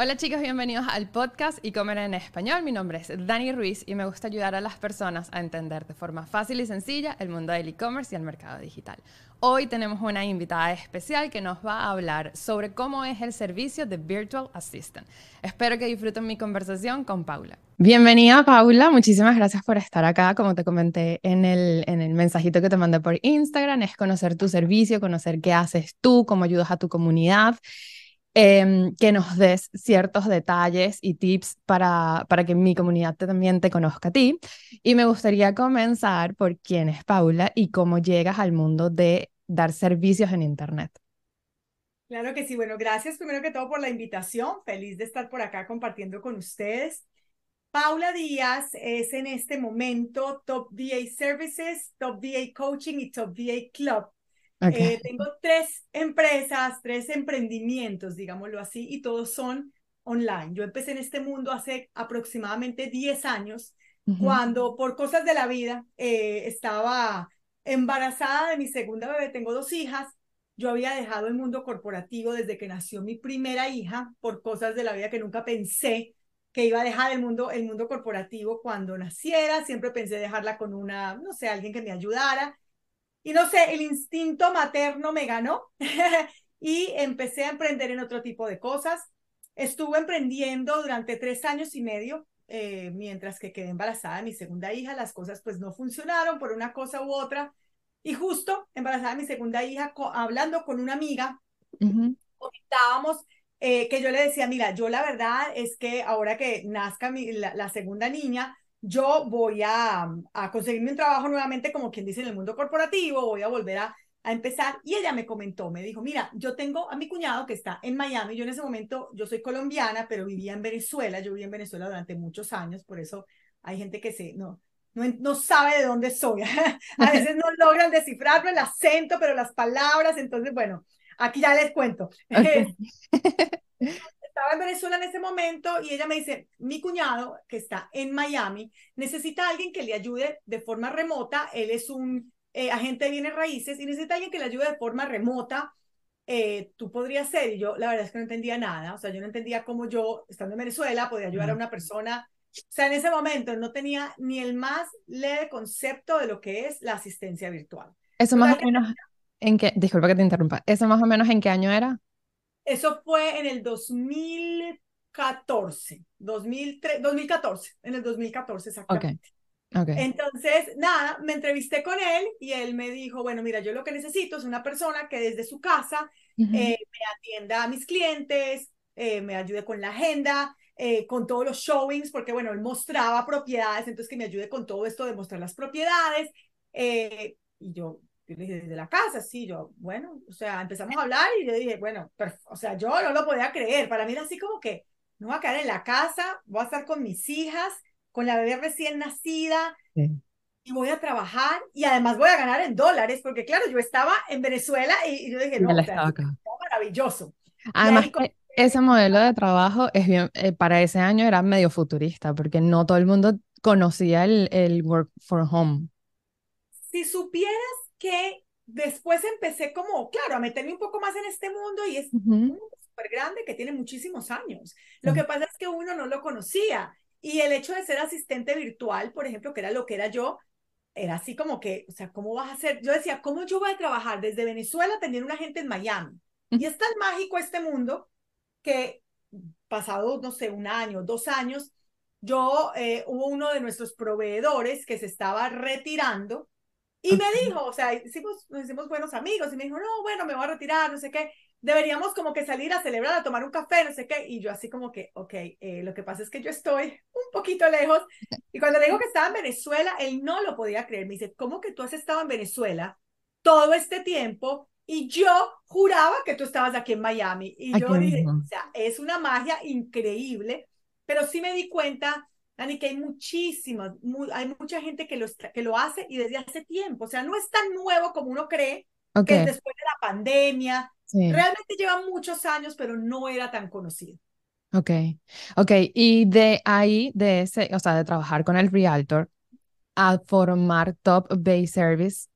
Hola chicos, bienvenidos al podcast y comer en español. Mi nombre es Dani Ruiz y me gusta ayudar a las personas a entender de forma fácil y sencilla el mundo del e-commerce y el mercado digital. Hoy tenemos una invitada especial que nos va a hablar sobre cómo es el servicio de Virtual Assistant. Espero que disfruten mi conversación con Paula. Bienvenida Paula, muchísimas gracias por estar acá. Como te comenté en el, en el mensajito que te mandé por Instagram, es conocer tu servicio, conocer qué haces tú, cómo ayudas a tu comunidad. Em, que nos des ciertos detalles y tips para, para que mi comunidad también te conozca a ti. Y me gustaría comenzar por quién es Paula y cómo llegas al mundo de dar servicios en Internet. Claro que sí. Bueno, gracias primero que todo por la invitación. Feliz de estar por acá compartiendo con ustedes. Paula Díaz es en este momento Top VA Services, Top VA Coaching y Top VA Club. Eh, tengo tres empresas, tres emprendimientos, digámoslo así, y todos son online. Yo empecé en este mundo hace aproximadamente 10 años, cuando por cosas de la vida eh, estaba embarazada de mi segunda bebé, tengo dos hijas. Yo había dejado el mundo corporativo desde que nació mi primera hija por cosas de la vida que nunca pensé que iba a dejar el mundo, el mundo corporativo cuando naciera. Siempre pensé dejarla con una, no sé, alguien que me ayudara. Y no sé, el instinto materno me ganó y empecé a emprender en otro tipo de cosas. Estuve emprendiendo durante tres años y medio, eh, mientras que quedé embarazada de mi segunda hija. Las cosas pues no funcionaron por una cosa u otra. Y justo embarazada de mi segunda hija, hablando con una amiga, comentábamos eh, que yo le decía, mira, yo la verdad es que ahora que nazca mi, la segunda niña, yo voy a, a conseguirme un trabajo nuevamente, como quien dice, en el mundo corporativo, voy a volver a, a empezar. Y ella me comentó, me dijo, mira, yo tengo a mi cuñado que está en Miami, yo en ese momento, yo soy colombiana, pero vivía en Venezuela, yo viví en Venezuela durante muchos años, por eso hay gente que se, no, no, no sabe de dónde soy. a veces no logran descifrarlo el acento, pero las palabras, entonces, bueno, aquí ya les cuento. estaba en Venezuela en ese momento y ella me dice, mi cuñado, que está en Miami, necesita a alguien que le ayude de forma remota. Él es un eh, agente de bienes raíces y necesita a alguien que le ayude de forma remota. Eh, tú podrías ser, y yo la verdad es que no entendía nada, o sea, yo no entendía cómo yo, estando en Venezuela, podía ayudar a una persona, o sea, en ese momento no tenía ni el más leve concepto de lo que es la asistencia virtual. Eso más o menos, ¿en qué, disculpa que te interrumpa, eso más o menos en qué año era? Eso fue en el 2014, 2003, 2014, en el 2014 exactamente. Okay. Entonces, nada, me entrevisté con él y él me dijo, bueno, mira, yo lo que necesito es una persona que desde su casa eh, me atienda a mis clientes, eh, me ayude con la agenda, eh, con todos los showings, porque bueno, él mostraba propiedades, entonces que me ayude con todo esto de mostrar las propiedades. y yo, yo le dije, desde la casa, sí, yo, bueno, o sea, empezamos a hablar y yo dije, bueno, o sea, yo no lo podía creer. Para mí era así como que, no voy a quedar en la casa, voy a estar con mis hijas, con la bebé recién nacida, y voy a trabajar, y además voy a ganar en dólares, porque claro, yo estaba en Venezuela y, yo dije, no, o sea, maravilloso. Además, ese modelo de trabajo es bien, eh, para ese año era medio futurista, porque no todo el mundo conocía el, el work for home. Si supieras que después empecé como, claro, a meterme un poco más en este mundo y es súper grande que tiene muchísimos años. Lo que pasa es que uno no lo conocía y el hecho de ser asistente virtual, por ejemplo, que era lo que era yo, era así como que, o sea, ¿cómo vas a hacer? Yo decía, ¿cómo yo voy a trabajar desde Venezuela teniendo una gente en Miami? Y es tan mágico este mundo que pasado, no sé, un año, dos años, yo, eh, hubo uno de nuestros proveedores que se estaba retirando y me dijo, o sea, hicimos, nos hicimos buenos amigos y me dijo, no, bueno, me voy a retirar, no sé qué, deberíamos como que salir a celebrar, a tomar un café, no sé qué. Y yo así como que, ok, eh, lo que pasa es que yo estoy un poquito lejos. Y cuando le dijo que estaba en Venezuela, él no lo podía creer. Me dice, ¿cómo que tú has estado en Venezuela todo este tiempo? Y yo juraba que tú estabas aquí en Miami. Y yo dije, o sea, es una magia increíble, pero sí me di cuenta Dani, que hay muchísimas, hay mucha gente que lo, que lo hace y desde hace tiempo, o sea, no es tan nuevo como uno cree, que después de la pandemia, realmente lleva muchos años, pero no era tan conocido. Ok, ok, y de ahí, de ese, o sea, de trabajar con el Realtor a formar Top Base Service,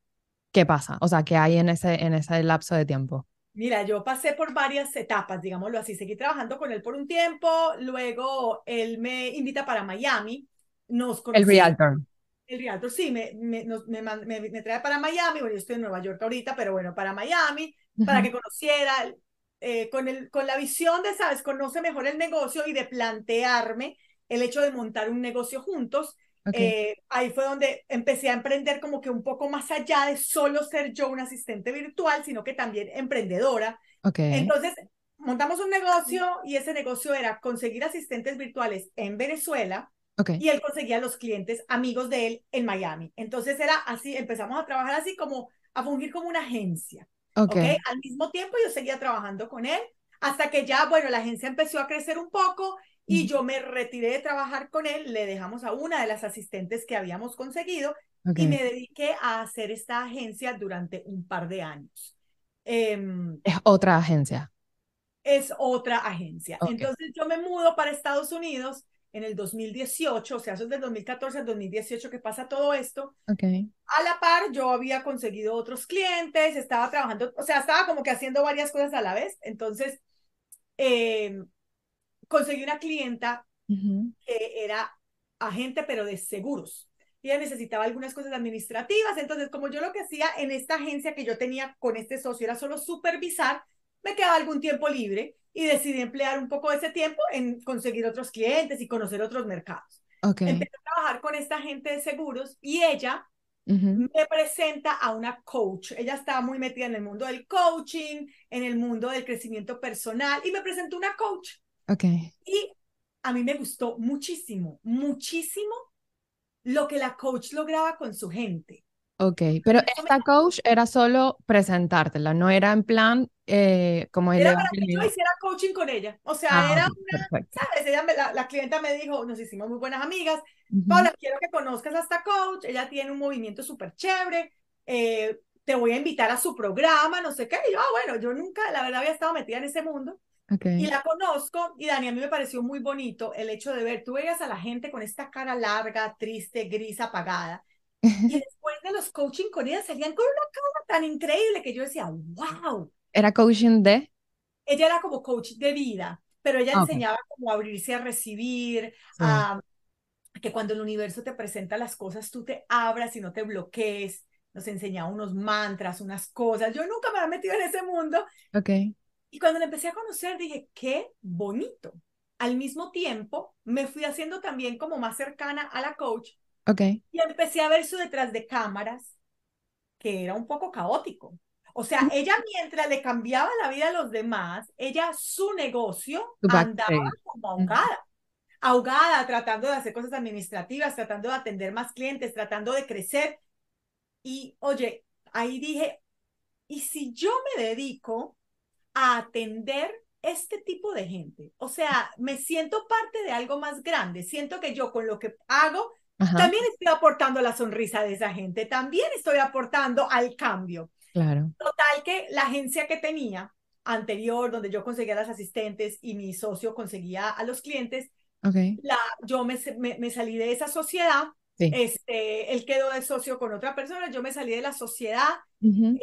¿qué pasa? O sea, ¿qué hay en ese, en ese lapso de tiempo? Mira, yo pasé por varias etapas, digámoslo así. Seguí trabajando con él por un tiempo, luego él me invita para Miami. Nos el Realtor. El Realtor, sí, me, me, me, me, trae para Miami. Bueno, yo estoy en Nueva York ahorita, pero bueno, para Miami, para que conociera, eh, con, el, con la visión de, ¿sabes? Conoce mejor el negocio y de plantearme el hecho de montar un negocio juntos. Eh, ahí fue donde empecé a emprender como que un poco más allá de solo ser yo una asistente virtual, sino que también emprendedora. Okay. Entonces, montamos un negocio y ese negocio era conseguir asistentes virtuales en Venezuela okay. y él conseguía los clientes amigos de él en Miami. Entonces era así, empezamos a trabajar así como a fungir como una agencia. Okay. Al mismo tiempo yo seguía trabajando con él hasta que ya, bueno, la agencia empezó a crecer un poco y yo me retiré de trabajar con él, le dejamos a una de las asistentes que habíamos conseguido y me dediqué a hacer esta agencia durante un par de años. Em, es otra agencia. Es otra agencia. Entonces yo me mudo para Estados Unidos en el 2018, o sea, eso es del 2014 al 2018 que pasa todo esto. Okay. A la par, yo había conseguido otros clientes, estaba trabajando, o sea, estaba como que haciendo varias cosas a la vez. Entonces, eh, conseguí una clienta que era agente, pero de seguros. Y ella necesitaba algunas cosas administrativas. Entonces, como yo lo que hacía en esta agencia que yo tenía con este socio era solo supervisar, me quedaba algún tiempo libre y decidí emplear un poco de ese tiempo en conseguir otros clientes y conocer otros mercados. Okay. Empecé a trabajar con esta agente de seguros y ella me presenta a una coach. Ella estaba muy metida en el mundo del coaching, en el mundo del crecimiento personal y me presentó una coach. Okay. Y a mí me gustó muchísimo, muchísimo lo que la coach lograba con su gente. Ok, pero esta coach era solo presentártela, no era en plan eh, como Era para que yo hiciera coaching con ella. O sea, ah, era una, ¿sabes? Ella la, la, clienta me dijo, nos hicimos muy buenas amigas, Paula, quiero que conozcas a esta coach, ella tiene un movimiento súper chévere, eh, te voy a invitar a su programa, no sé qué. Y yo, ah, bueno, yo nunca, la verdad, había estado metida en ese mundo. Y la conozco, y Dani, a mí me pareció muy bonito el hecho de ver, tú veías a la gente con esta cara larga, triste, gris, apagada, y después de los coaching con ella salían con una cara tan increíble que yo decía, wow. ¿Era coaching de? Ella era como coach de vida, pero ella enseñaba como a abrirse a recibir, a que cuando el universo te presenta las cosas, tú te abras y no te bloquees. Nos enseñaba unos mantras, unas cosas. Yo nunca me había metido en ese mundo. Ok. Y cuando la empecé a conocer, dije, qué bonito. Al mismo tiempo, me fui haciendo también como más cercana a la coach. Ok. Y empecé a ver su detrás de cámaras, que era un poco caótico. O sea, ella mientras le cambiaba la vida a los demás, ella su negocio andaba como ahogada. Ahogada, tratando de hacer cosas administrativas, tratando de atender más clientes, tratando de crecer. Y oye, ahí dije, ¿y si yo me dedico a atender este tipo de gente. O sea, me siento parte de algo más grande. Siento que yo con lo que hago también estoy aportando la sonrisa de esa gente, también estoy aportando al cambio. Claro. Total que la agencia que tenía anterior, donde yo conseguía las asistentes y mi socio conseguía a los clientes, okay. la, yo me, me, salí de esa sociedad. Este, él quedó de socio con otra persona, yo me salí de la sociedad em,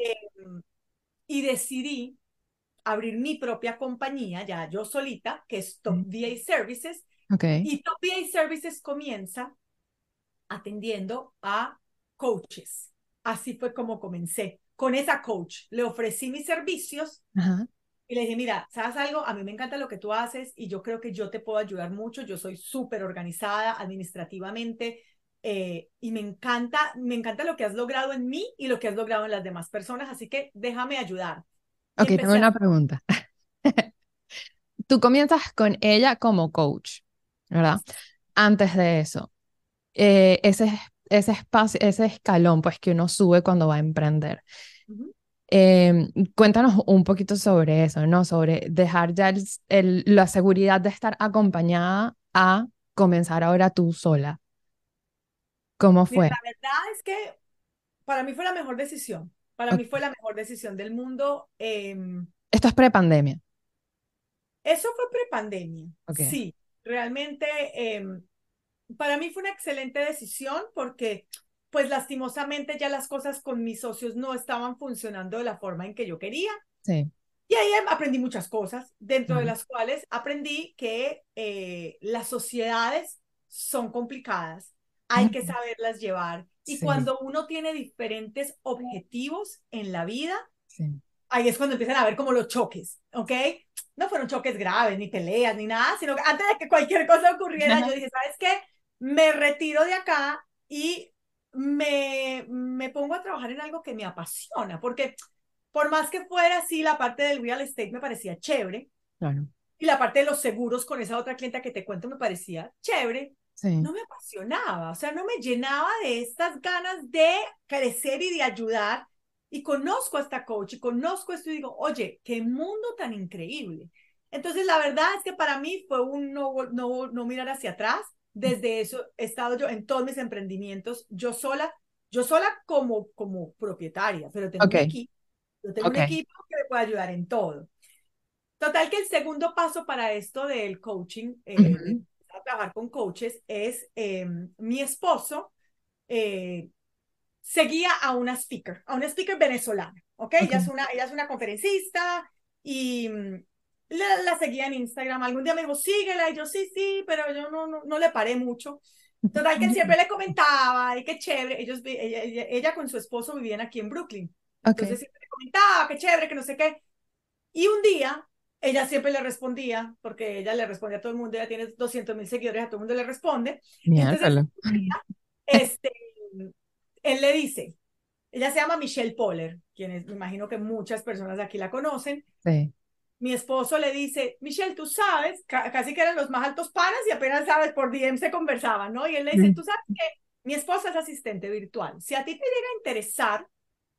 y decidí abrir mi propia compañía, ya yo solita, que es Top VA Services. Okay. Y Top VA Services comienza atendiendo a coaches. Así fue como comencé. Con esa coach le ofrecí mis servicios y le dije, mira, ¿sabes algo? A mí me encanta lo que tú haces y yo creo que yo te puedo ayudar mucho. Yo soy súper organizada administrativamente eh, y me encanta, me encanta lo que has logrado en mí y lo que has logrado en las demás personas. Así que déjame ayudar. Ok, tengo una pregunta. Tú comienzas con ella como coach, ¿verdad? Antes de eso, eh, ese, ese espacio, ese escalón, pues que uno sube cuando va a emprender. Em, cuéntanos un poquito sobre eso, ¿no? Sobre dejar ya el, la seguridad de estar acompañada a comenzar ahora tú sola. ¿Cómo fue? la verdad es que para mí fue la mejor decisión. Para mí fue la mejor decisión del mundo. Em, Esto es prepandemia. Eso fue prepandemia. Sí, realmente em, para mí fue una excelente decisión porque, pues lastimosamente ya las cosas con mis socios no estaban funcionando de la forma en que yo quería. Sí. Y ahí aprendí muchas cosas, dentro de las cuales aprendí que eh, las sociedades son complicadas, hay que saberlas llevar. Y cuando uno tiene diferentes objetivos en la vida, ahí es cuando empiezan a ver como los choques, ¿ok? No fueron choques graves, ni peleas, ni nada, sino que antes de que cualquier cosa ocurriera, yo dije, ¿sabes qué? Me retiro de acá y me, me pongo a trabajar en algo que me apasiona, porque por más que fuera así, la parte del real estate me parecía chévere. Claro. Y la parte de los seguros con esa otra clienta que te cuento me parecía chévere. Sí. No me apasionaba, o sea, no me llenaba de estas ganas de crecer y de ayudar. Y conozco a esta coach y conozco esto y digo, oye, qué mundo tan increíble. Entonces, la verdad es que para mí fue un no, no, no mirar hacia atrás. Desde eso he estado yo en todos mis emprendimientos, yo sola, yo sola como, como propietaria, pero tengo okay. un equipo yo tengo un equipo que me puede ayudar en todo. Total que el segundo paso para esto del coaching, eh, trabajar con coaches, es em, mi esposo eh, seguía a una speaker, a una speaker venezolana, ¿ok? Ella, es una, ella es una conferencista y mm, la, seguía en Instagram. Algún día me dijo, síguela, y yo sí, sí, pero yo no, no, no le paré mucho. Total que siempre le comentaba, y qué chévere, ellos, ella, ella, con su esposo vivían aquí en Brooklyn. Entonces siempre le comentaba, qué chévere, que no sé qué. Y un día, ella siempre le respondía, porque ella le respondía a todo el mundo, ella tiene 200 mil seguidores, a todo el mundo le responde. Entonces, este, él le dice, ella se llama Michelle Poller, quienes me imagino que muchas personas aquí la conocen. Sí. Mi esposo le dice, Michelle, tú sabes, casi que eran los más altos panas y apenas sabes, por DM se conversaban, ¿no? Y él le dice, tú sabes que mi esposa es asistente virtual. Si a ti te llega a interesar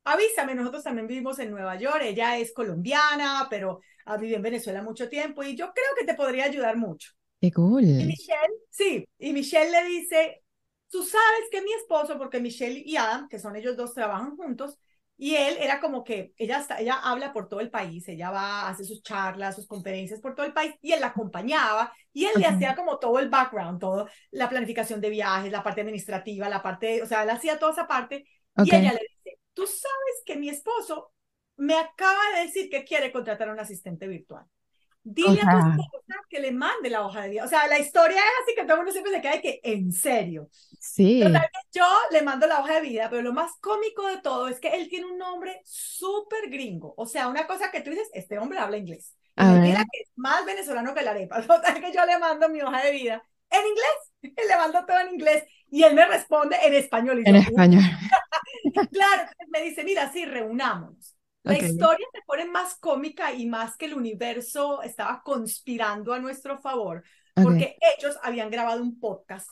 avísame, nosotros también vivimos en Nueva York, ella es colombiana, pero ha vivido en Venezuela mucho tiempo y yo creo que te podría ayudar mucho. Qué cool. Y Michelle, sí, y Michelle le dice, tú sabes que mi esposo, porque Michelle y Adam, que son ellos dos, trabajan juntos, y él era como que ella, está, ella habla por todo el país, ella va, hace sus charlas, sus conferencias por todo el país, y él la acompañaba, y él le hacía como todo el background, todo, la planificación de viajes, la parte administrativa, la parte, o sea, él hacía toda esa parte, y ella le dice, tú sabes que mi esposo me acaba de decir que quiere contratar a un asistente virtual. Dile a tu esposa que le mande la hoja de vida. O sea, la historia es así que todo el mundo siempre se queda que, en serio. Sí. Total, yo le mando la hoja de vida, pero lo más cómico de todo es que él tiene un nombre súper gringo. O sea, una cosa que tú dices, este hombre habla inglés. Mira que es más venezolano que la arepa. Total que yo le mando mi hoja de vida en inglés. Le mando todo en inglés. Y él me responde en español. en español. claro, me dice, mira, sí, reunámonos. La historia se pone más cómica y más que el universo estaba conspirando a nuestro favor, porque ellos habían grabado un podcast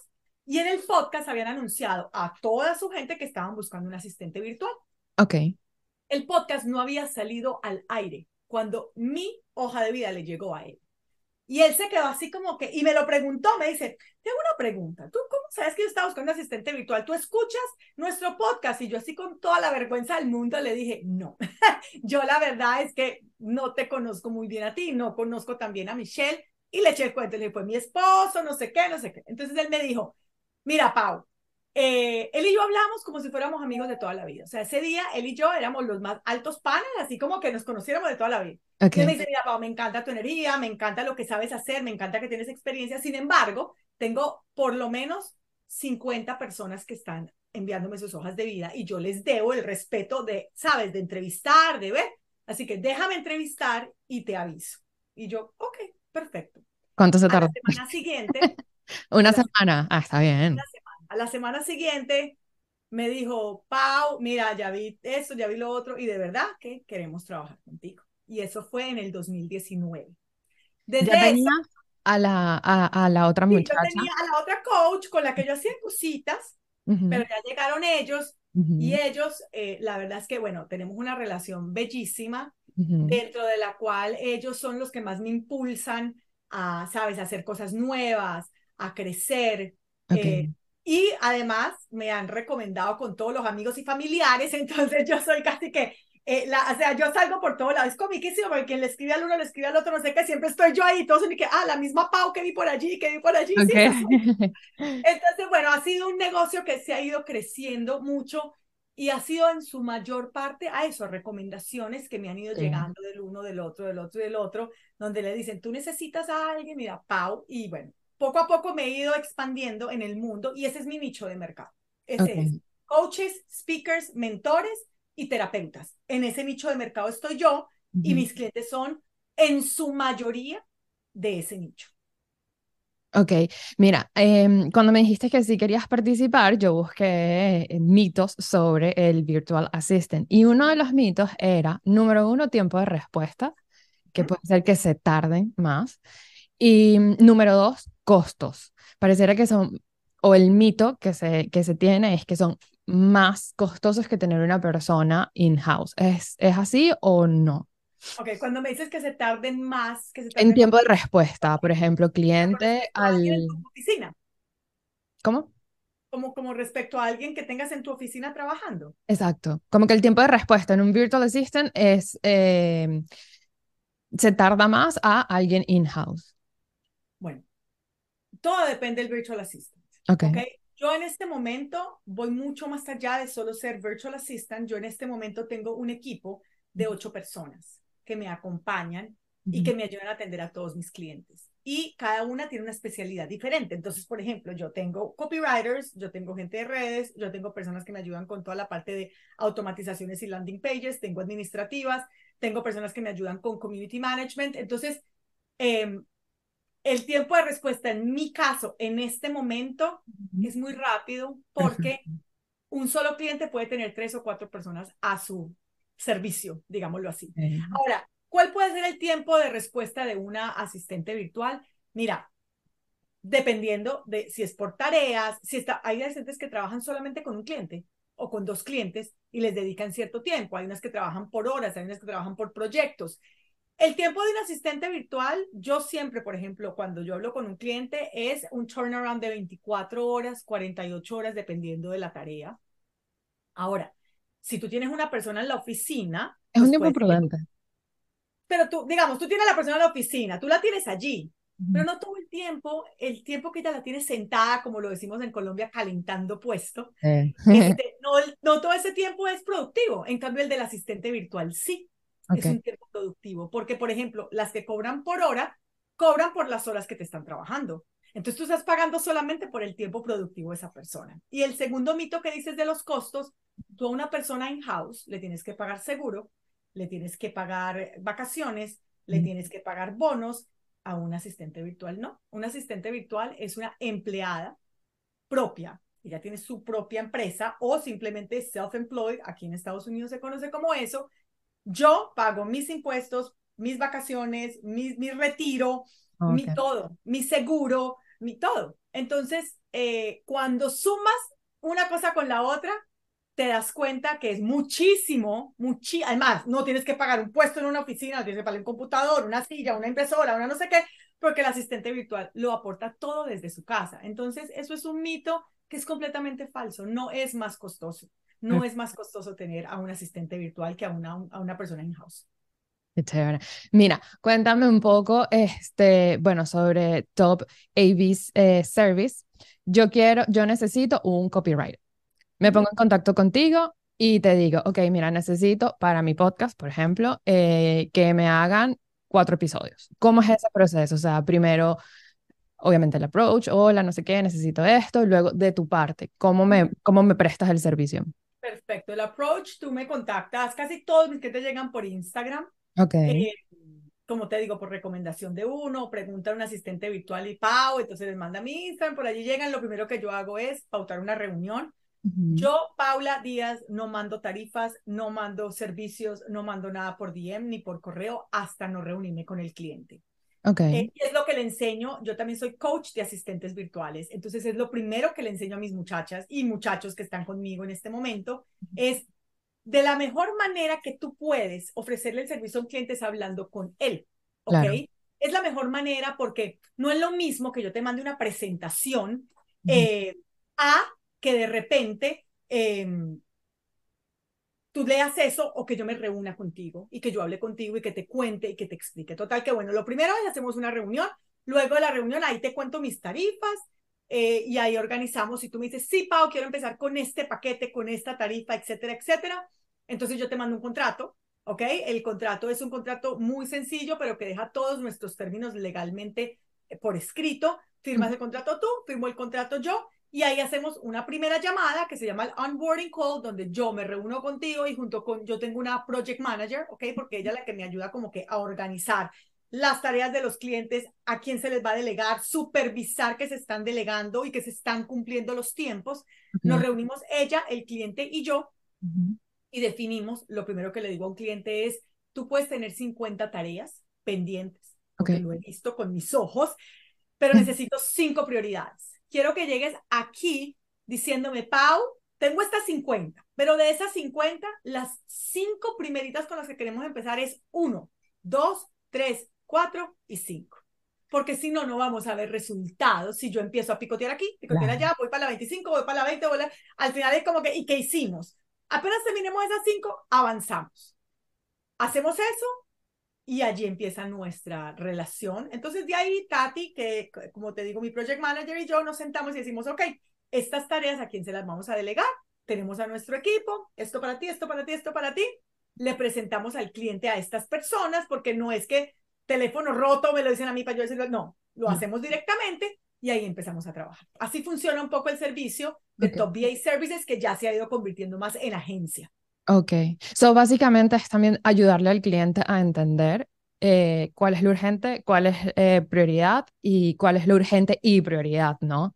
y en el podcast habían anunciado a toda su gente que estaban buscando un asistente virtual. Ok. El podcast no había salido al aire cuando mi hoja de vida le llegó a él. Y él se quedó así como que, y me lo preguntó, me dice, tengo una pregunta, ¿tú cómo sabes que yo estaba buscando asistente virtual? ¿Tú escuchas nuestro podcast? Y yo así con toda la vergüenza del mundo le dije, no, yo la verdad es que no te conozco muy bien a ti, no conozco también a Michelle, y le eché el cuento, le fue mi esposo, no sé qué, no sé qué. Entonces él me dijo, mira, Pau, eh, él y yo hablamos como si fuéramos amigos de toda la vida. O sea, ese día él y yo éramos los más altos panes, así como que nos conociéramos de toda la vida. Okay. me dice, mira, Pau, me encanta tu energía, me encanta lo que sabes hacer, me encanta que tienes experiencia. Sin embargo, tengo por lo menos 50 personas que están enviándome sus hojas de vida y yo les debo el respeto de, sabes, de entrevistar, de ver. Así que déjame entrevistar y te aviso. Y yo, ok, perfecto. ¿Cuánto se tardó? la semana siguiente. una semana. Ah, está bien. Una semana a la semana siguiente me dijo, Pau, mira, ya vi esto, ya vi lo otro, y de verdad que queremos trabajar contigo. Y eso fue en el 2019. Desde ya tenía a la, a, la otra muchacha. yo tenía a la otra coach con la que yo hacía cositas, pero ya llegaron ellos, y ellos, eh, la verdad es que, bueno, tenemos una relación bellísima, dentro de la cual ellos son los que más me impulsan a, sabes, a hacer cosas nuevas, a crecer. Eh, y además me han recomendado con todos los amigos y familiares, entonces yo soy casi que, eh, la, o sea, yo salgo por todos lados, es comiquísimo, porque quien le escribe al uno le escribe al otro, no sé qué, siempre estoy yo ahí, todos y que, ah, la misma Pau que vi por allí, que vi por allí. entonces, bueno, ha sido un negocio que se ha ido creciendo mucho y ha sido en su mayor parte a eso, recomendaciones que me han ido llegando del uno, del otro, del otro, del otro, donde le dicen, tú necesitas a alguien, mira, Pau, y bueno, poco a poco me he ido expandiendo en el mundo y ese es mi nicho de mercado. Ese es coaches, speakers, mentores y terapeutas. En ese nicho de mercado estoy yo y mis clientes son en su mayoría de ese nicho. Ok, mira, em, cuando me dijiste que sí querías participar, yo busqué eh, mitos sobre el Virtual Assistant y uno de los mitos era, número uno, tiempo de respuesta, que puede ser que se tarden más, y mm, número dos, costos. Pareciera que son, o el mito que se, que se tiene es que son más costosos que tener una persona in-house. ¿Es, ¿Es así o no? Ok, cuando me dices que se tarden más, que se En tiempo de respuesta, por ejemplo, cliente al... En tu oficina. ¿Cómo? Como, como respecto a alguien que tengas en tu oficina trabajando. Exacto. Como que el tiempo de respuesta en un virtual assistant es... Eh, se tarda más a alguien in-house. Bueno, todo depende del virtual assistant. Okay. ok. Yo en este momento voy mucho más allá de solo ser virtual assistant. Yo en este momento tengo un equipo de ocho personas que me acompañan y que me ayudan a atender a todos mis clientes. Y cada una tiene una especialidad diferente. Entonces, por ejemplo, yo tengo copywriters, yo tengo gente de redes, yo tengo personas que me ayudan con toda la parte de automatizaciones y landing pages, tengo administrativas, tengo personas que me ayudan con community management. Entonces, em, el tiempo de respuesta en mi caso, en este momento, es muy rápido porque un solo cliente puede tener tres o cuatro personas a su servicio, digámoslo así. Ahora, ¿cuál puede ser el tiempo de respuesta de una asistente virtual? Mira, dependiendo de si es por tareas, si está, hay asistentes que trabajan solamente con un cliente o con dos clientes y les dedican cierto tiempo. Hay unas que trabajan por horas, hay unas que trabajan por proyectos. El tiempo de un asistente virtual, yo siempre, por ejemplo, cuando yo hablo con un cliente, es un turnaround de 24 horas, 48 horas, dependiendo de la tarea. Ahora, si tú tienes una persona en la oficina... Es un pues tiempo prudente. Pero tú, digamos, tú tienes a la persona en la oficina, tú la tienes allí, pero no todo el tiempo, el tiempo que ella la tiene sentada, como lo decimos en Colombia, calentando puesto, este, no, no todo ese tiempo es productivo. En cambio, el del asistente virtual sí es un tiempo productivo, porque, por ejemplo, las que cobran por hora, cobran por las horas que te están trabajando. Entonces tú estás pagando solamente por el tiempo productivo de esa persona. Y el segundo mito que dices de los costos, tú a una persona in-house le tienes que pagar seguro, le tienes que pagar vacaciones, le tienes que pagar bonos, a un asistente virtual no. Un asistente virtual es una empleada propia, ella tiene su propia empresa o simplemente self-employed, aquí en Estados Unidos se conoce como eso. Yo pago mis impuestos, mis vacaciones, mi, mi retiro, mi todo, mi seguro, mi todo. Entonces, eh, cuando sumas una cosa con la otra, te das cuenta que es muchísimo, muchi además, no tienes que pagar un puesto en una oficina, no tienes que pagar un computador, una silla, una impresora, una no sé qué, porque el asistente virtual lo aporta todo desde su casa. Entonces, eso es un mito que es completamente falso, no es más costoso, no mm. es más costoso tener a un asistente virtual que a una, a una persona in-house. Mira, cuéntame un poco, este, bueno, sobre Top AV eh, Service. Yo quiero, yo necesito un copywriter. Me pongo en contacto contigo y te digo, ok, mira, necesito para mi podcast, por ejemplo, eh, que me hagan cuatro episodios. ¿Cómo es ese proceso? O sea, primero, obviamente el approach, hola, no sé qué, necesito esto, y luego de tu parte, ¿cómo me, cómo me prestas el servicio? Perfecto, el approach, tú me contactas, casi todos mis clientes llegan por Instagram. Ok. Eh, como te digo, por recomendación de uno, pregunta a un asistente virtual y Pau, entonces les manda mi Instagram, por allí llegan, lo primero que yo hago es pautar una reunión. Yo, Paula Díaz, no mando tarifas, no mando servicios, no mando nada por DM ni por correo hasta no reunirme con el cliente. Okay. Eh, es lo que le enseño. Yo también soy coach de asistentes virtuales. Entonces es lo primero que le enseño a mis muchachas y muchachos que están conmigo en este momento. Es de la mejor manera que tú puedes ofrecerle el servicio a un cliente es hablando con él, ¿ok? Es la mejor manera porque no es lo mismo que yo te mande una presentación eh, a que de repente em, tú leas eso o que yo me reúna contigo y que yo hable contigo y que te cuente y que te explique. Total que bueno, lo primero es hacemos una reunión, luego de la reunión ahí te cuento mis tarifas, eh, y ahí organizamos. Si tú me dices, sí, Pau, quiero empezar con este paquete, con esta tarifa, etcétera, etcétera, entonces yo te mando un contrato, ¿ok? El contrato es un contrato muy sencillo, pero que deja todos nuestros términos legalmente eh, por escrito. Firmas el contrato tú, firmo el contrato yo, y ahí hacemos una primera llamada que se llama el onboarding call, donde yo me reúno contigo y junto con, yo tengo una project manager, ¿ok? Porque ella es la que me ayuda como que a organizar las tareas de los clientes, a quién se les va a delegar, supervisar que se están delegando y que se están cumpliendo los tiempos. Nos reunimos ella, el cliente y yo y definimos, lo primero que le digo a un cliente es, tú puedes tener 50 tareas pendientes, porque lo he visto con mis ojos, pero necesito cinco prioridades. Quiero que llegues aquí diciéndome, Pau, tengo estas 50, pero de esas 50, las cinco primeritas con las que queremos empezar es uno, dos, tres, cuatro y cinco. Porque si no, no vamos a ver resultados. Si yo empiezo a picotear aquí, picotear allá, voy para la 25, voy para la 20, voy al final es como que, ¿y qué hicimos? Apenas terminemos esas cinco, avanzamos. Hacemos eso y allí empieza nuestra relación. Entonces, de ahí, Tati, que como te digo, mi project manager y yo nos sentamos y decimos, ok, estas tareas a quién se las vamos a delegar. Tenemos a nuestro equipo, esto para ti, esto para ti, esto para ti. Le presentamos al cliente a estas personas porque no es que teléfono roto me lo dicen a mí para yo decirlo, no, lo mm. hacemos directamente y ahí empezamos a trabajar. Así funciona un poco el servicio de Top VA Services que ya se ha ido convirtiendo más en agencia. Ok, so básicamente es también ayudarle al cliente a entender eh, cuál es lo urgente, cuál es eh, prioridad y cuál es lo urgente y prioridad, ¿no?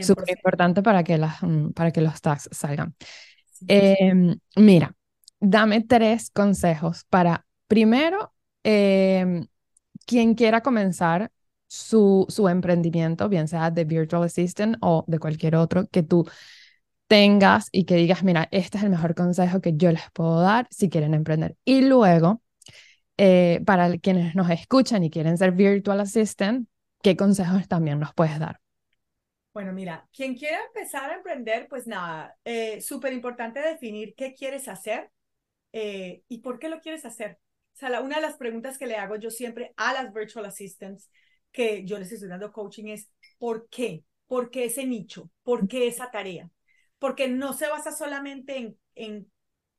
Súper importante para que, las, mm, para que los tags salgan. Em, mira, dame tres consejos para, primero, em, quien quiera comenzar su, su emprendimiento, bien sea de Virtual Assistant o de cualquier otro que tú tengas y que digas, mira, este es el mejor consejo que yo les puedo dar si quieren emprender. Y luego, eh, para quienes nos escuchan y quieren ser Virtual Assistant, ¿qué consejos también nos puedes dar? Bueno, mira, quien quiera empezar a emprender, pues nada, eh, súper importante definir qué quieres hacer eh, y por qué lo quieres hacer. O sea, una de las preguntas que le hago yo siempre a las virtual assistants que yo les estoy dando coaching es, ¿por qué? ¿Por qué ese nicho? ¿Por qué esa tarea? Porque no se basa solamente en, en,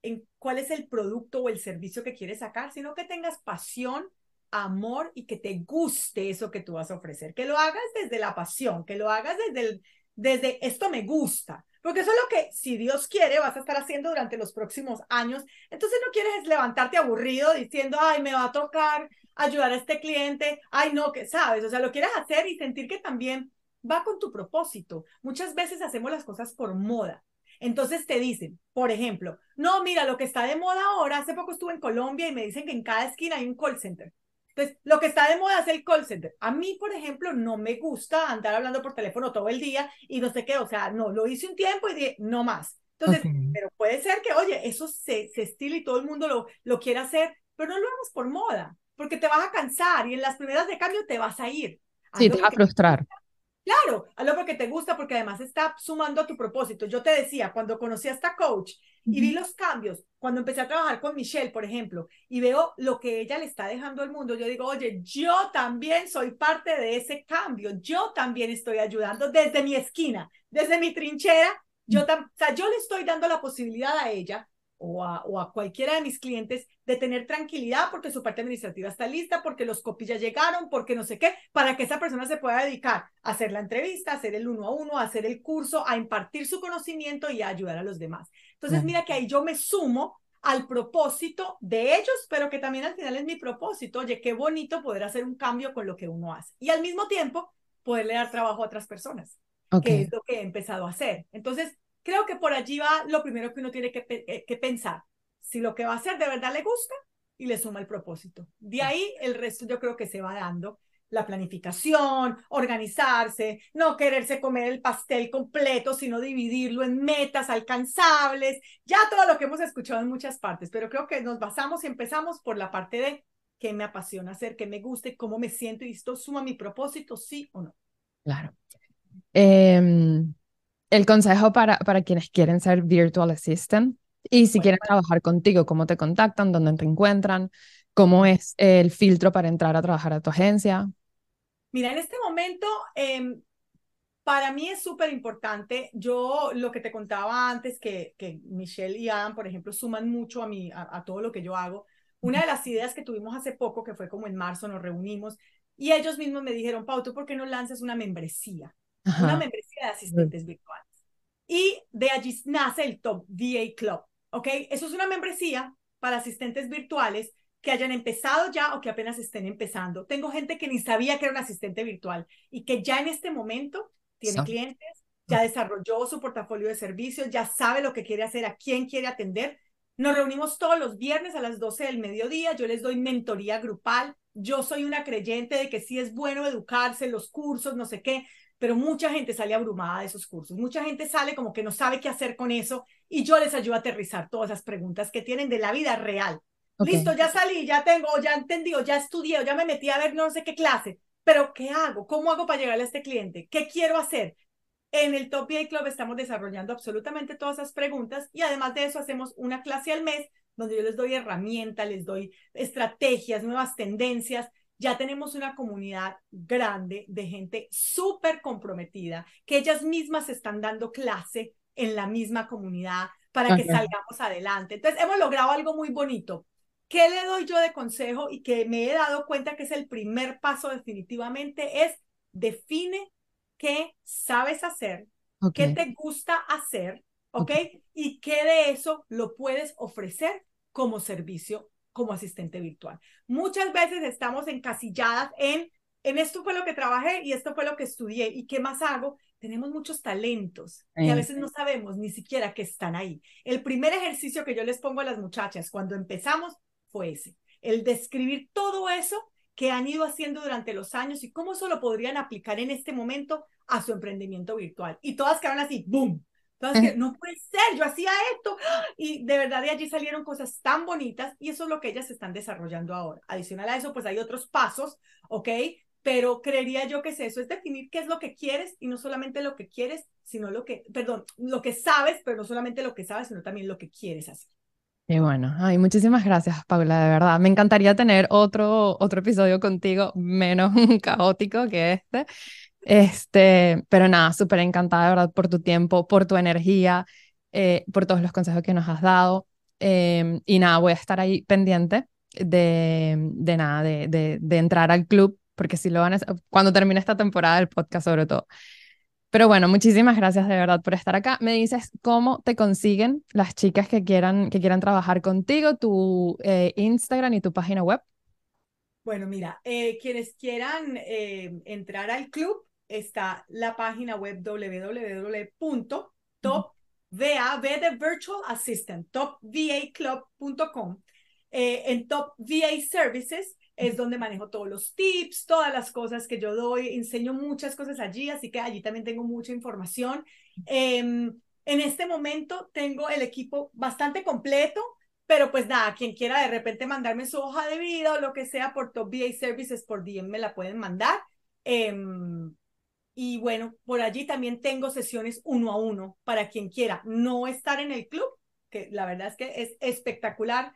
en cuál es el producto o el servicio que quieres sacar, sino que tengas pasión, amor y que te guste eso que tú vas a ofrecer, que lo hagas desde la pasión, que lo hagas desde, desde esto me gusta, porque eso es lo que, si Dios quiere, vas a estar haciendo durante los próximos años. Entonces no quieres levantarte aburrido diciendo, ay, me va a tocar ayudar a este cliente, ay, no, que sabes, o sea, lo quieres hacer y sentir que también va con tu propósito. Muchas veces hacemos las cosas por moda. Entonces te dicen, por ejemplo, no, mira, lo que está de moda ahora, hace poco estuve en Colombia y me dicen que en cada esquina hay un call center. Entonces, lo que está de moda es el call center. A mí, por ejemplo, no me gusta andar hablando por teléfono todo el día y no sé qué, o sea, no, lo hice un tiempo y dije, no más. Entonces, pero puede ser que, oye, eso se, se estila y todo el mundo lo, lo quiere hacer, pero no lo hagas por moda, porque te vas a cansar y en las primeras de cambio te vas a ir. Sí, te va a frustrar. Claro, hazlo porque te gusta, porque además está sumando a tu propósito. Yo te decía, cuando conocí a esta coach y vi los cambios, cuando empecé a trabajar con Michelle, por ejemplo, y veo lo que ella le está dejando al mundo, yo digo, oye, yo también soy parte de ese cambio, yo también estoy ayudando desde mi esquina, desde mi trinchera, yo, o sea, yo le estoy dando la posibilidad a ella o a, cualquiera de mis clientes de tener tranquilidad porque su parte administrativa está lista, porque los copies ya llegaron, porque no sé qué, para que esa persona se pueda dedicar a hacer la entrevista, a hacer el uno a uno, a hacer el curso, a impartir su conocimiento y a ayudar a los demás. Entonces, mira que ahí yo me sumo al propósito de ellos, pero que también al final es mi propósito. Oye, qué bonito poder hacer un cambio con lo que uno hace. Y al mismo tiempo, poderle dar trabajo a otras personas, que es lo que he empezado a hacer. Entonces, Creo que por allí va lo primero que uno tiene que, eh, que pensar. Si lo que va a hacer de verdad le gusta y le suma el propósito. De ahí el resto yo creo que se va dando la planificación, organizarse, no quererse comer el pastel completo, sino dividirlo en metas alcanzables, ya todo lo que hemos escuchado en muchas partes, pero creo que nos basamos y empezamos por la parte de qué me apasiona hacer, qué me guste, cómo me siento y esto suma mi propósito, sí o no. Claro. Eh, el consejo para, para quienes quieren ser virtual assistant y si quieren trabajar contigo, cómo te contactan, dónde te encuentran, cómo es el filtro para entrar a trabajar a tu agencia. Mira, en este momento, em, Para mí es súper importante. Yo lo que te contaba antes, que, que Michelle y Adam, por ejemplo, suman mucho a, mí, a, todo lo que yo hago. Una de las ideas que tuvimos hace poco, que fue como en marzo, nos reunimos y ellos mismos me dijeron, Pau, ¿tú por qué no lanzas una membresía? Una membresía de asistentes virtuales. Y de allí nace el Top VA Club, ¿ok? Eso es una membresía para asistentes virtuales que hayan empezado ya o que apenas estén empezando. Tengo gente que ni sabía que era un asistente virtual y que ya en este momento tiene clientes, ya desarrolló su portafolio de servicios, ya sabe lo que quiere hacer, a quién quiere atender. Nos reunimos todos los viernes a las 12 del mediodía, yo les doy mentoría grupal. Yo soy una creyente de que sí es bueno educarse, los cursos, no sé qué, pero mucha gente sale abrumada de esos cursos. Mucha gente sale como que no sabe qué hacer con eso y yo les ayudo a aterrizar todas esas preguntas que tienen de la vida real. Listo, ya salí, ya tengo, ya entendí, ya estudié, ya me metí a ver no sé qué clase. Pero, ¿qué hago? ¿Cómo hago para llegarle a este cliente? ¿Qué quiero hacer? En el Top VA Club estamos desarrollando absolutamente todas esas preguntas y además de eso hacemos una clase al mes donde yo les doy herramientas, les doy estrategias, nuevas tendencias. Ya tenemos una comunidad grande de gente súper comprometida, que ellas mismas están dando clase en la misma comunidad para que salgamos adelante. Entonces, hemos logrado algo muy bonito. ¿Qué le doy yo de consejo y que me he dado cuenta que es el primer paso definitivamente? Es define qué sabes hacer, qué te gusta hacer, ¿ok? Y qué de eso lo puedes ofrecer como servicio, como asistente virtual. Muchas veces estamos encasilladas en, en esto fue lo que trabajé y esto fue lo que estudié y qué más hago. Tenemos muchos talentos y a veces no sabemos ni siquiera que están ahí. El primer ejercicio que yo les pongo a las muchachas cuando empezamos fue ese, el describir todo eso que han ido haciendo durante los años y cómo eso lo podrían aplicar en este momento a su emprendimiento virtual. Y todas quedaron así, ¡boom! Entonces, que no puede ser, yo hacía esto. Y de verdad de allí salieron cosas tan bonitas y eso es lo que ellas están desarrollando ahora. Adicional a eso, pues hay otros pasos, ¿ok? Pero creería yo que es eso, es definir qué es lo que quieres y no solamente lo que quieres, sino lo que, perdón, lo que sabes, pero no solamente lo que sabes, sino también lo que quieres hacer. Y bueno, ay, muchísimas gracias, Paula, de verdad. Me encantaría tener otro, otro episodio contigo menos caótico que este. Este, pero nada, súper encantada, de verdad, por tu tiempo, por tu energía, eh, por todos los consejos que nos has dado. Em, y nada, voy a estar ahí pendiente de, de nada, de, de, de entrar al club, porque si lo van a, cuando termine esta temporada del podcast sobre todo. Pero bueno, muchísimas gracias de verdad por estar acá. Me dices cómo te consiguen las chicas que quieran, que quieran trabajar contigo, tu eh, Instagram y tu página web. Bueno, mira, eh, quienes quieran eh, entrar al club, está la página web www.topva, de Virtual Assistant, topvaclub.com. en Top VA Services es donde manejo todos los tips, todas las cosas que yo doy, enseño muchas cosas allí, así que allí también tengo mucha información. Em, en este momento tengo el equipo bastante completo, pero pues nada, quien quiera de repente mandarme su hoja de vida o lo que sea por Top VA Services, por DM me la pueden mandar. Em, y bueno, por allí también tengo sesiones uno a uno para quien quiera no estar en el club, que la verdad es que es espectacular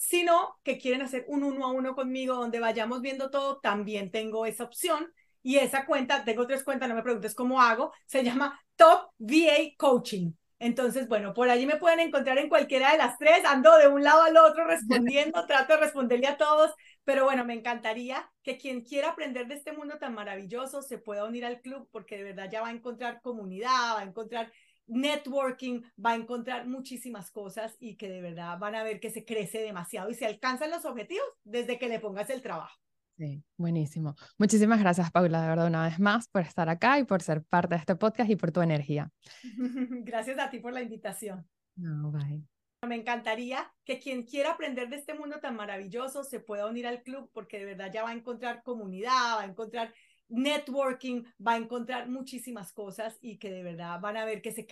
sino que quieren hacer un uno a uno conmigo donde vayamos viendo todo, también tengo esa opción. Y esa cuenta, tengo tres cuentas, no me preguntes cómo hago, se llama Top VA Coaching. Entonces, bueno, por allí me pueden encontrar en cualquiera de las tres, ando de un lado al otro respondiendo, trato de responderle a todos, pero bueno, me encantaría que quien quiera aprender de este mundo tan maravilloso se pueda unir al club porque de verdad ya va a encontrar comunidad, va a encontrar networking, va a encontrar muchísimas cosas y que de verdad van a ver que se crece demasiado y se alcanzan los objetivos desde que le pongas el trabajo. Sí, buenísimo. Muchísimas gracias, Paula, de verdad, una vez más, por estar acá y por ser parte de este podcast y por tu energía. gracias a ti por la invitación. No, bye. Me encantaría que quien quiera aprender de este mundo tan maravilloso se pueda unir al club porque de verdad ya va a encontrar comunidad, va a encontrar networking, va a encontrar muchísimas cosas y que de verdad van a ver que se